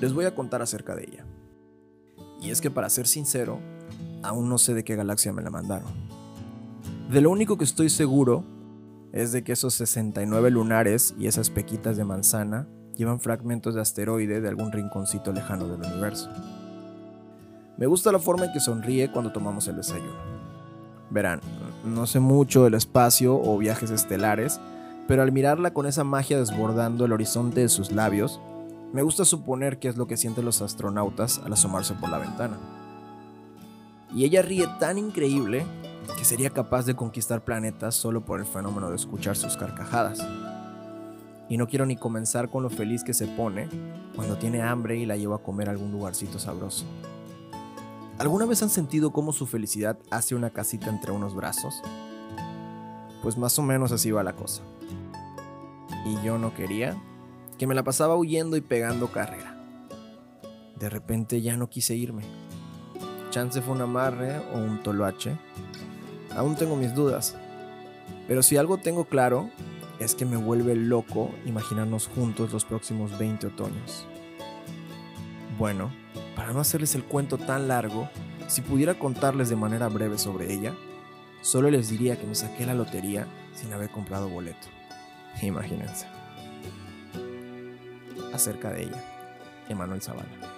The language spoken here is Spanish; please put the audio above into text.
les voy a contar acerca de ella. Y es que para ser sincero, aún no sé de qué galaxia me la mandaron. De lo único que estoy seguro es de que esos 69 lunares y esas pequitas de manzana llevan fragmentos de asteroide de algún rinconcito lejano del universo. Me gusta la forma en que sonríe cuando tomamos el desayuno. Verán, no sé mucho del espacio o viajes estelares, pero al mirarla con esa magia desbordando el horizonte de sus labios, me gusta suponer que es lo que sienten los astronautas al asomarse por la ventana. Y ella ríe tan increíble que sería capaz de conquistar planetas solo por el fenómeno de escuchar sus carcajadas. Y no quiero ni comenzar con lo feliz que se pone cuando tiene hambre y la llevo a comer a algún lugarcito sabroso. ¿Alguna vez han sentido cómo su felicidad hace una casita entre unos brazos? Pues más o menos así va la cosa. Y yo no quería que me la pasaba huyendo y pegando carrera. De repente ya no quise irme. Chance fue un amarre o un toloache. Aún tengo mis dudas. Pero si algo tengo claro es que me vuelve loco imaginarnos juntos los próximos 20 otoños. Bueno, para no hacerles el cuento tan largo, si pudiera contarles de manera breve sobre ella, solo les diría que me saqué la lotería sin haber comprado boleto. Imagínense. Acerca de ella, Emanuel Zavala.